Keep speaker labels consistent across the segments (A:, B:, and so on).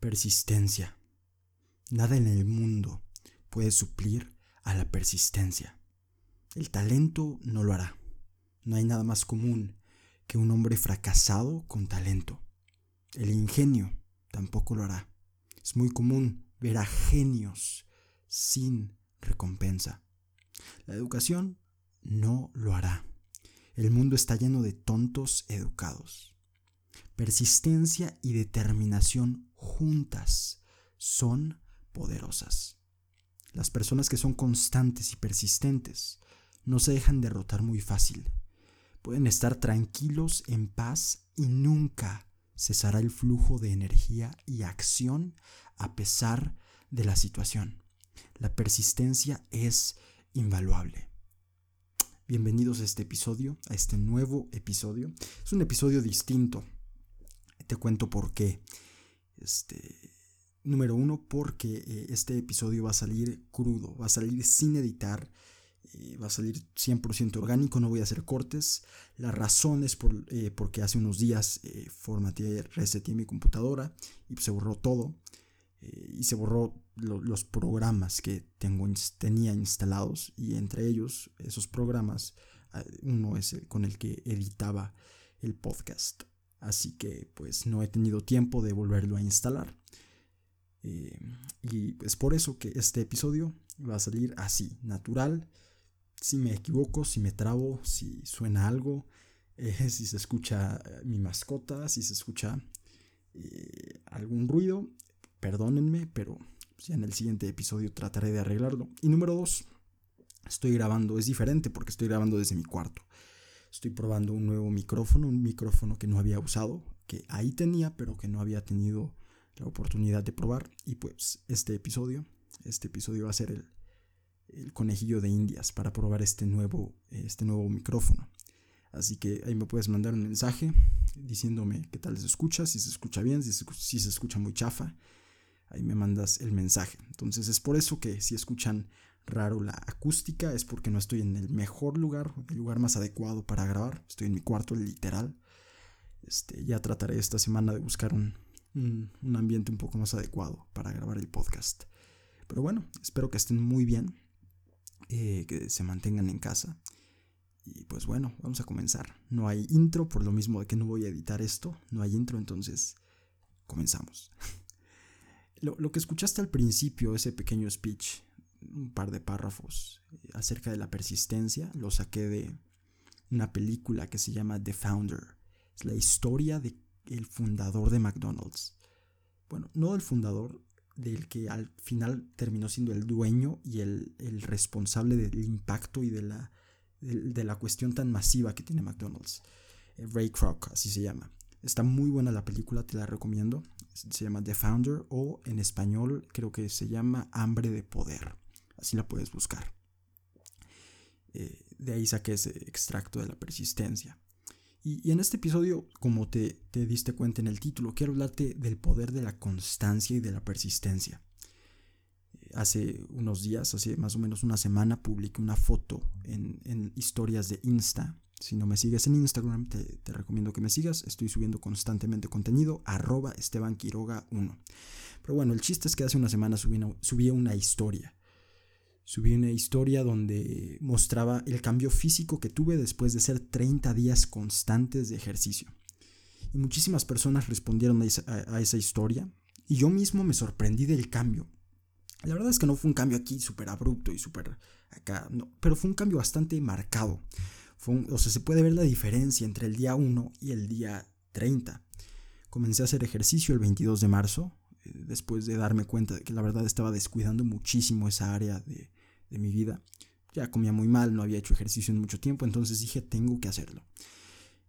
A: Persistencia. Nada en el mundo puede suplir a la persistencia. El talento no lo hará. No hay nada más común que un hombre fracasado con talento. El ingenio tampoco lo hará. Es muy común ver a genios sin recompensa. La educación no lo hará. El mundo está lleno de tontos educados. Persistencia y determinación juntas son poderosas. Las personas que son constantes y persistentes no se dejan derrotar muy fácil. Pueden estar tranquilos, en paz y nunca cesará el flujo de energía y acción a pesar de la situación. La persistencia es invaluable. Bienvenidos a este episodio, a este nuevo episodio. Es un episodio distinto. Te cuento por qué. Este, número uno, porque eh, este episodio va a salir crudo, va a salir sin editar, eh, va a salir 100% orgánico, no voy a hacer cortes. La razón es eh, porque hace unos días formateé, reseté mi computadora y se borró todo. y se borró los programas que tengo, tenía instalados y entre ellos, esos programas, uno es el con el que editaba el podcast. Así que pues no he tenido tiempo de volverlo a instalar. Eh, y es por eso que este episodio va a salir así, natural. Si me equivoco, si me trabo, si suena algo, eh, si se escucha eh, mi mascota, si se escucha algún ruido, perdónenme, pero ya en el siguiente episodio trataré de arreglarlo. Y número dos, estoy grabando, es diferente porque estoy grabando desde mi cuarto. Estoy probando un nuevo micrófono, un micrófono que no había usado, que ahí tenía, pero que no había tenido la oportunidad de probar. Y pues este episodio, este episodio va a ser el, el conejillo de indias para probar este nuevo, este nuevo micrófono. Así que ahí me puedes mandar un mensaje diciéndome qué tal se escucha, si se escucha bien, si se, si se escucha muy chafa. Ahí me mandas el mensaje. Entonces es por eso que si escuchan raro la acústica es porque no estoy en el mejor lugar, el lugar más adecuado para grabar. Estoy en mi cuarto literal. Este, ya trataré esta semana de buscar un, un, ambiente un poco más adecuado para grabar el podcast. Pero bueno, espero que estén muy bien, eh, que se mantengan en casa. Y pues bueno, vamos a comenzar. No hay intro, por lo mismo de que no voy a editar esto, no hay intro, entonces comenzamos. lo, lo, que escuchaste al principio, ese pequeño speech, un par de párrafos eh, acerca de la persistencia, lo saqué de una película que se llama The Founder. Es la historia de el fundador de McDonald's. Bueno, no el fundador, del que al final terminó siendo el dueño y el, responsable del impacto y de la, de, la cuestión tan masiva que tiene McDonald's. Eh, Ray Kroc, así se llama. Está muy buena la película, te la recomiendo. Se llama The Founder o en español creo que se llama Hambre de Poder. Así la puedes buscar. Eh, de ahí saqué ese extracto de la persistencia. Y, en este episodio, como te, diste cuenta en el título, quiero hablarte del poder de la constancia y de la persistencia. Hace unos días, hace más o menos una semana, publiqué una foto en, historias de Insta. Si no me sigues en Instagram, te, recomiendo que me sigas. Estoy subiendo constantemente contenido, arroba Esteban Quiroga 1. Pero bueno, el chiste es que hace una semana subí una historia subí una historia donde mostraba el cambio físico que tuve después de hacer 30 días constantes de ejercicio. Y muchísimas personas respondieron a esa, historia y yo mismo me sorprendí del cambio. La verdad es que no fue un cambio aquí súper abrupto y súper acá, no, pero fue un cambio bastante marcado. o sea, se puede ver la diferencia entre el día 1 y el día 30. Comencé a hacer ejercicio el 22 de marzo, eh, después de darme cuenta de que la verdad estaba descuidando muchísimo esa área de, de mi vida. Ya comía muy mal, no había hecho ejercicio en mucho tiempo, entonces dije, tengo que hacerlo.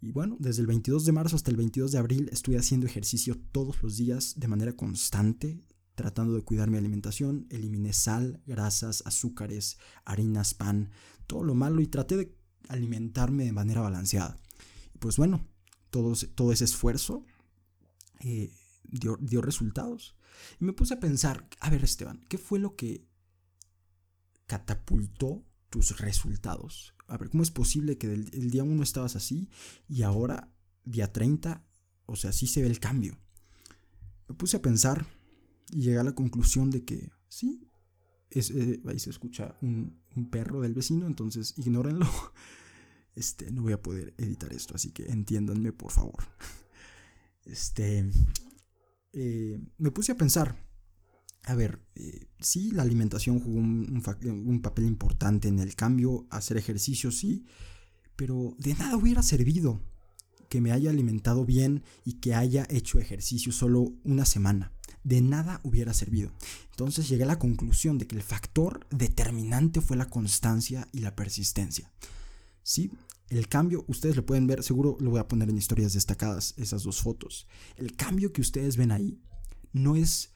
A: Y bueno, desde el 22 de marzo hasta el 22 de abril estuve haciendo ejercicio todos los días de manera constante, tratando de cuidar mi alimentación. Eliminé sal, grasas, azúcares, harinas, pan, todo lo malo y traté de alimentarme de manera balanceada. Pues bueno, todo, todo ese esfuerzo eh, dio, dio resultados. Y me puse a pensar, a ver Esteban, ¿qué fue lo que catapultó tus resultados. A ver, ¿cómo es posible que el día 1 estabas así y ahora, día 30, o sea, sí se ve el cambio? Me puse a pensar y llegué a la conclusión de que sí, es, eh, ahí se escucha un, un, perro del vecino, entonces ignórenlo. Este, no voy a poder editar esto, así que entiéndanme por favor. Este, eh, me puse a pensar, a ver, eh, sí, la alimentación jugó un, un, papel importante en el cambio, hacer ejercicio, sí, pero de nada hubiera servido que me haya alimentado bien y que haya hecho ejercicio solo una semana. De nada hubiera servido. Entonces llegué a la conclusión de que el factor determinante fue la constancia y la persistencia. Sí, el cambio, ustedes lo pueden ver, seguro lo voy a poner en historias destacadas, esas dos fotos. El cambio que ustedes ven ahí no es,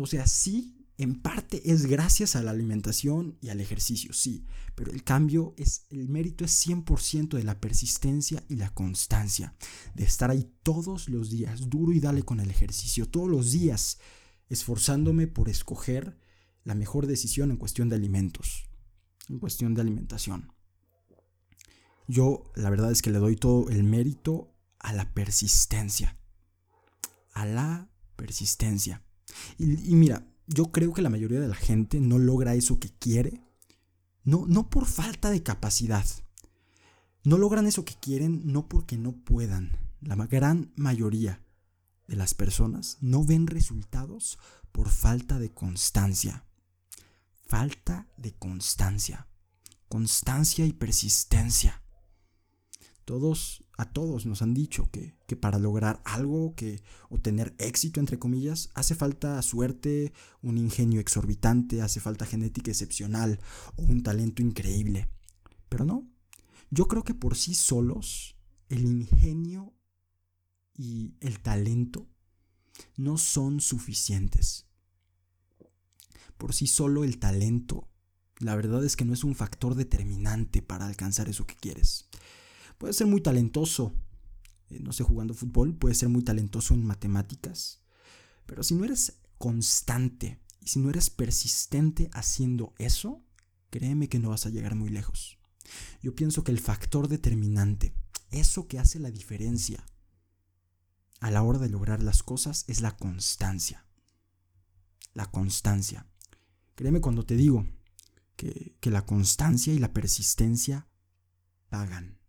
A: o sea, sí en parte es gracias a la alimentación y al ejercicio, sí, pero el cambio es, el mérito es 100% de la persistencia y la constancia, de estar ahí todos los días, duro y dale con el ejercicio, todos los días, esforzándome por escoger la mejor decisión en cuestión de alimentos, en cuestión de alimentación. Yo la verdad es que le doy todo el mérito a la persistencia, a la persistencia. Y, mira, yo creo que la mayoría de la gente no logra eso que quiere, no, no por falta de capacidad. No logran eso que quieren no porque no puedan. La gran mayoría de las personas no ven resultados por falta de constancia. Falta de constancia. Constancia y persistencia. Todos, a todos nos han dicho que, para lograr algo, que, o tener éxito, entre comillas, hace falta suerte, un ingenio exorbitante, hace falta genética excepcional o un talento increíble. Pero no, yo creo que por sí solos el ingenio y el talento no son suficientes. Por sí solo el talento, la verdad es que no es un factor determinante para alcanzar eso que quieres. Puede ser muy talentoso, eh, no sé, jugando fútbol, puede ser muy talentoso en matemáticas, pero si no eres constante y si no eres persistente haciendo eso, créeme que no vas a llegar muy lejos. Yo pienso que el factor determinante, eso que hace la diferencia a la hora de lograr las cosas es la constancia. La constancia. Créeme cuando te digo que, que la constancia y la persistencia pagan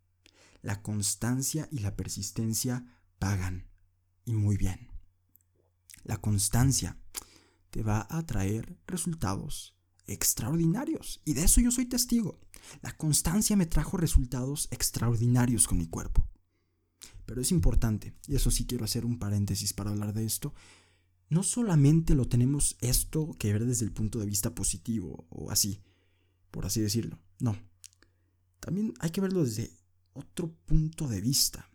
A: la constancia y la persistencia pagan. Y muy bien. La constancia te va a traer resultados extraordinarios. Y de eso yo soy testigo. La constancia me trajo resultados extraordinarios con mi cuerpo. Pero es importante, y eso sí quiero hacer un paréntesis para hablar de esto, no solamente lo tenemos esto que ver desde el punto de vista positivo o así, por así decirlo. No. También hay que verlo desde otro punto de vista.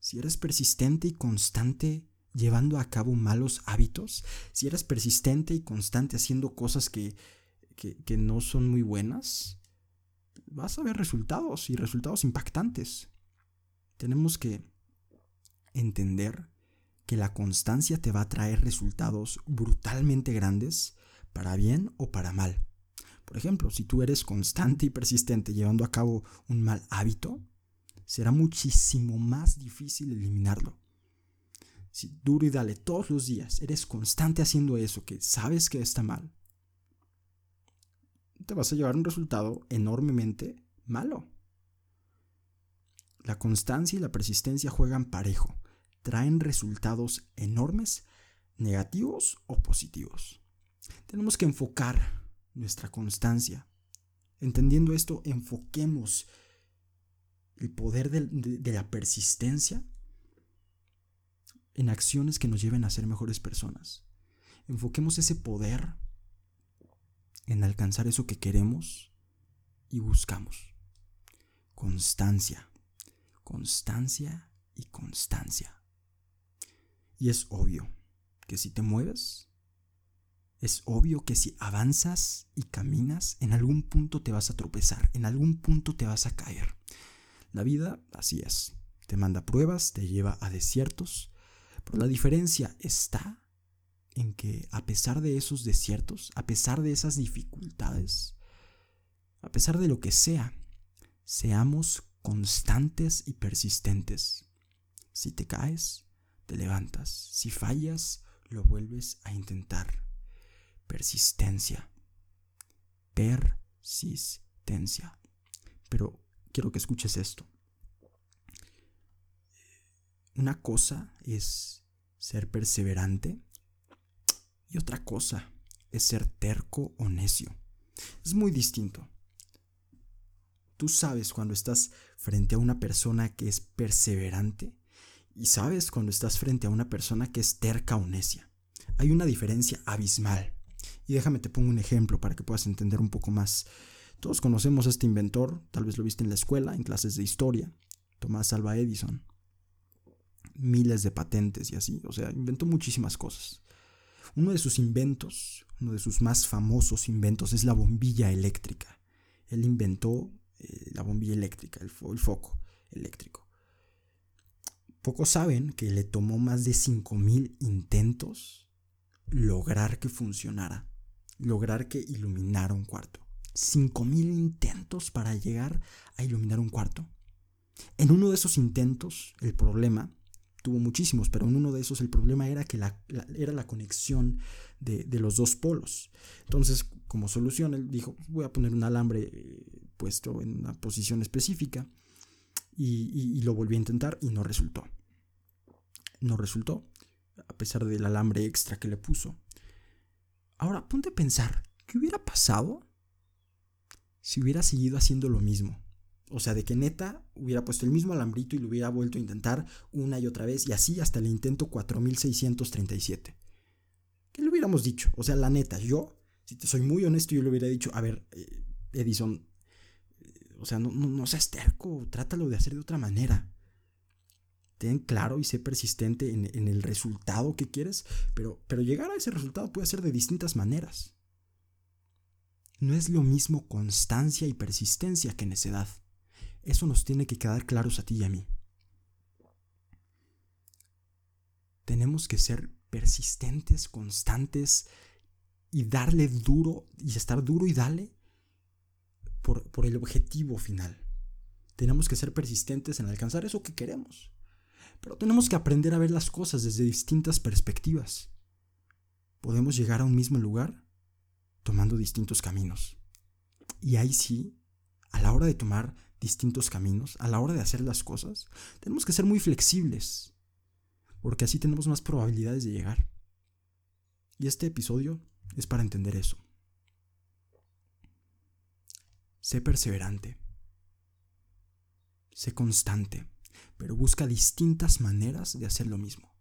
A: Si eres persistente y constante llevando a cabo malos hábitos, si eres persistente y constante haciendo cosas que, que, no son muy buenas, vas a ver resultados y resultados impactantes. Tenemos que entender que la constancia te va a traer resultados brutalmente grandes, para bien o para mal. Por ejemplo, si tú eres constante y persistente llevando a cabo un mal hábito, será muchísimo más difícil eliminarlo. Si duro y dale todos los días, eres constante haciendo eso que sabes que está mal, te vas a llevar un resultado enormemente malo. La constancia y la persistencia juegan parejo, traen resultados enormes, negativos o positivos. Tenemos que enfocar nuestra constancia. Entendiendo esto, enfoquemos el poder de, la persistencia en acciones que nos lleven a ser mejores personas. Enfoquemos ese poder en alcanzar eso que queremos y buscamos. Constancia, constancia y constancia. Y es obvio que si te mueves, es obvio que si avanzas y caminas, en algún punto te vas a tropezar, en algún punto te vas a caer. La vida así es. Te manda pruebas, te lleva a desiertos, pero la diferencia está en que a pesar de esos desiertos, a pesar de esas dificultades, a pesar de lo que sea, seamos constantes y persistentes. Si te caes, te levantas. Si fallas, lo vuelves a intentar. Persistencia. Persistencia. Pero quiero que escuches esto. Una cosa es ser perseverante y otra cosa es ser terco o necio. Es muy distinto. Tú sabes cuando estás frente a una persona que es perseverante y sabes cuando estás frente a una persona que es terca o necia. Hay una diferencia abismal. Y déjame te pongo un ejemplo para que puedas entender un poco más. Todos conocemos a este inventor, tal vez lo viste en la escuela, en clases de historia, Tomás Alva Edison. Miles de patentes y así, o sea, inventó muchísimas cosas. Uno de sus inventos, uno de sus más famosos inventos es la bombilla eléctrica. Él inventó eh, la bombilla eléctrica, el foco eléctrico. Pocos saben que le tomó más de 5.000 intentos lograr que funcionara, lograr que iluminara un cuarto. 5.000 intentos para llegar a iluminar un cuarto. En uno de esos intentos, el problema, tuvo muchísimos, pero en uno de esos el problema era que la, era la conexión de, los dos polos. Entonces, como solución, él dijo, voy a poner un alambre eh, puesto en una posición específica y, lo volví a intentar y no resultó. No resultó, a pesar del alambre extra que le puso. Ahora, ponte a pensar, ¿qué hubiera pasado si hubiera seguido haciendo lo mismo? O sea, de que neta hubiera puesto el mismo alambrito y lo hubiera vuelto a intentar una y otra vez y así hasta el intento 4637. ¿Qué le hubiéramos dicho? O sea, la neta, yo, si te soy muy honesto, yo le hubiera dicho, a ver, eh, Edison, o sea, no, no, seas terco, trátalo de hacer de otra manera. Ten claro y sé persistente en, el resultado que quieres, pero, pero llegar a ese resultado puede ser de distintas maneras. No es lo mismo constancia y persistencia que necedad. Eso nos tiene que quedar claros a ti y a mí. Tenemos que ser persistentes, constantes y darle duro y estar duro y dale por, el objetivo final. Tenemos que ser persistentes en alcanzar eso que queremos. Pero tenemos que aprender a ver las cosas desde distintas perspectivas. Podemos llegar a un mismo lugar tomando distintos caminos. Y ahí sí, a la hora de tomar distintos caminos, a la hora de hacer las cosas, tenemos que ser muy flexibles, porque así tenemos más probabilidades de llegar. Y este episodio es para entender eso. Sé perseverante. Sé constante, pero busca distintas maneras de hacer lo mismo.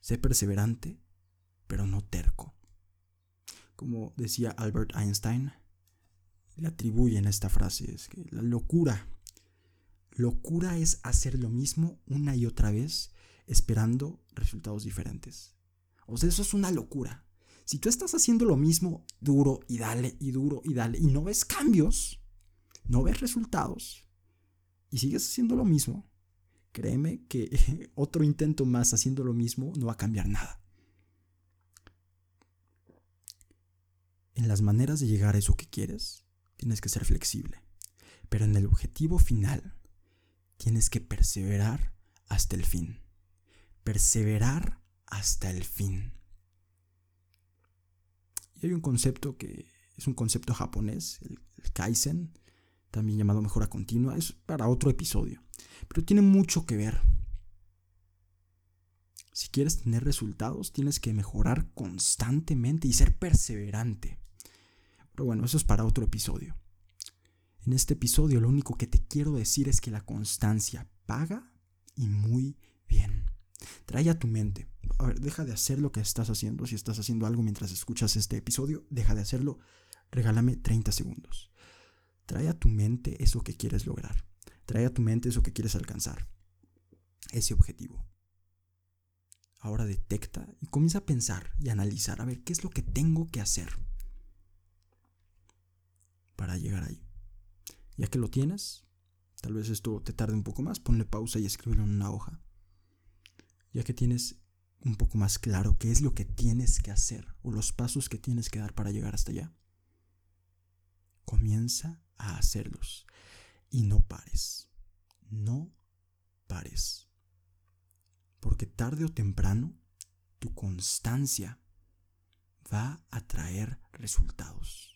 A: Sé perseverante, pero no terco. Como decía Albert Einstein, le atribuyen esta frase, es que la locura, locura es hacer lo mismo una y otra vez esperando resultados diferentes. O sea, eso es una locura. Si tú estás haciendo lo mismo duro y dale y duro y dale y no ves cambios, no ves resultados y sigues haciendo lo mismo, créeme que otro intento más haciendo lo mismo no va a cambiar nada. En las maneras de llegar a eso que quieres, tienes que ser flexible. Pero en el objetivo final, tienes que perseverar hasta el fin. Perseverar hasta el fin. Y hay un concepto que es un concepto japonés, el, Kaizen, también llamado mejora continua, es para otro episodio, pero tiene mucho que ver. Si quieres tener resultados, tienes que mejorar constantemente y ser perseverante. Pero bueno, eso es para otro episodio. En este episodio lo único que te quiero decir es que la constancia paga y muy bien. Trae a tu mente a ver, deja de hacer lo que estás haciendo. Si estás haciendo algo mientras escuchas este episodio, deja de hacerlo. Regálame 30 segundos. Trae a tu mente eso que quieres lograr. Trae a tu mente eso que quieres alcanzar. Ese objetivo. Ahora detecta y comienza a pensar y analizar a ver qué es lo que tengo que hacer para llegar ahí. Ya que lo tienes, tal vez esto te tarde un poco más, ponle pausa y escríbelo en una hoja. Ya que tienes un poco más claro qué es lo que tienes que hacer o los pasos que tienes que dar para llegar hasta allá. Comienza a hacerlos y no pares. No pares. Porque tarde o temprano tu constancia va a traer resultados.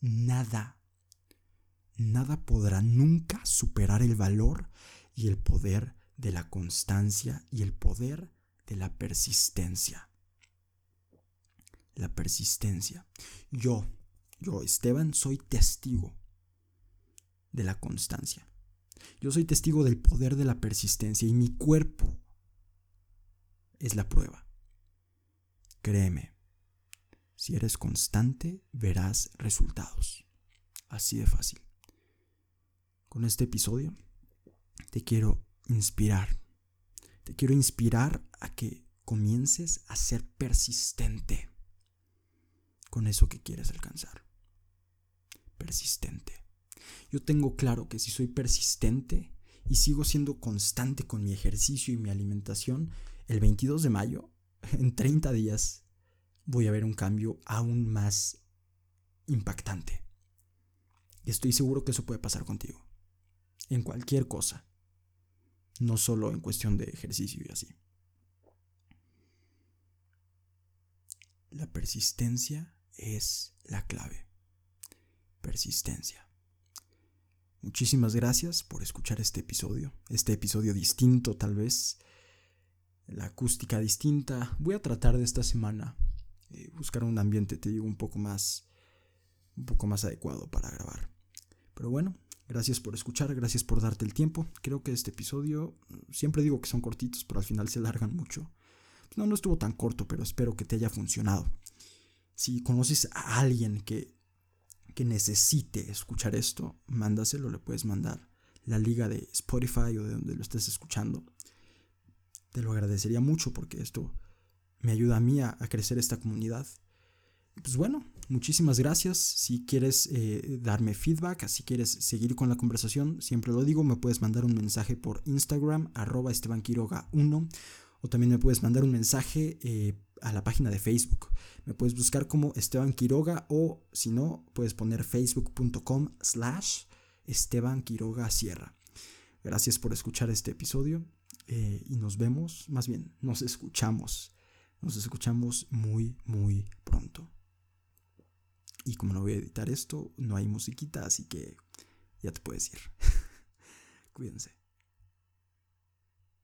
A: Nada, nada podrá nunca superar el valor y el poder de la constancia y el poder de la persistencia. La persistencia. Yo, yo, Esteban, soy testigo de la constancia. Yo soy testigo del poder de la persistencia y mi cuerpo es la prueba. Créeme, si eres constante, verás resultados. Así de fácil. Con este episodio te quiero inspirar. Te quiero inspirar a que comiences a ser persistente con eso que quieres alcanzar. Persistente. Yo tengo claro que si soy persistente y sigo siendo constante con mi ejercicio y mi alimentación, el 22 de mayo, en 30 días, voy a ver un cambio aún más impactante. Estoy seguro que eso puede pasar contigo. En cualquier cosa. No solo en cuestión de ejercicio y así. La persistencia es la clave. Persistencia. Muchísimas gracias por escuchar este episodio. Este episodio distinto tal vez. La acústica distinta. Voy a tratar de esta semana eh, buscar un ambiente, te digo, un poco más, un poco más adecuado para grabar. Pero bueno, gracias por escuchar, gracias por darte el tiempo. Creo que este episodio, siempre digo que son cortitos, pero al final se largan mucho. No, no estuvo tan corto, pero espero que te haya funcionado. Si conoces a alguien que, que necesite escuchar esto, mándaselo, le puedes mandar la liga de Spotify o de donde lo estés escuchando. Te lo agradecería mucho porque esto me ayuda a mí a, crecer esta comunidad. Pues bueno, muchísimas gracias. Si quieres eh, darme feedback, si quieres seguir con la conversación, siempre lo digo, me puedes mandar un mensaje por Instagram, arroba estebanquiroga1, o también me puedes mandar un mensaje eh, a la página de Facebook. Me puedes buscar como Esteban Quiroga o si no, puedes poner facebook.com slash Esteban Quiroga Sierra. Gracias por escuchar este episodio eh, y nos vemos, más bien, nos escuchamos nos escuchamos muy, muy pronto. Y como no voy a editar esto, no hay musiquita, así que ya te puedes ir. Cuídense.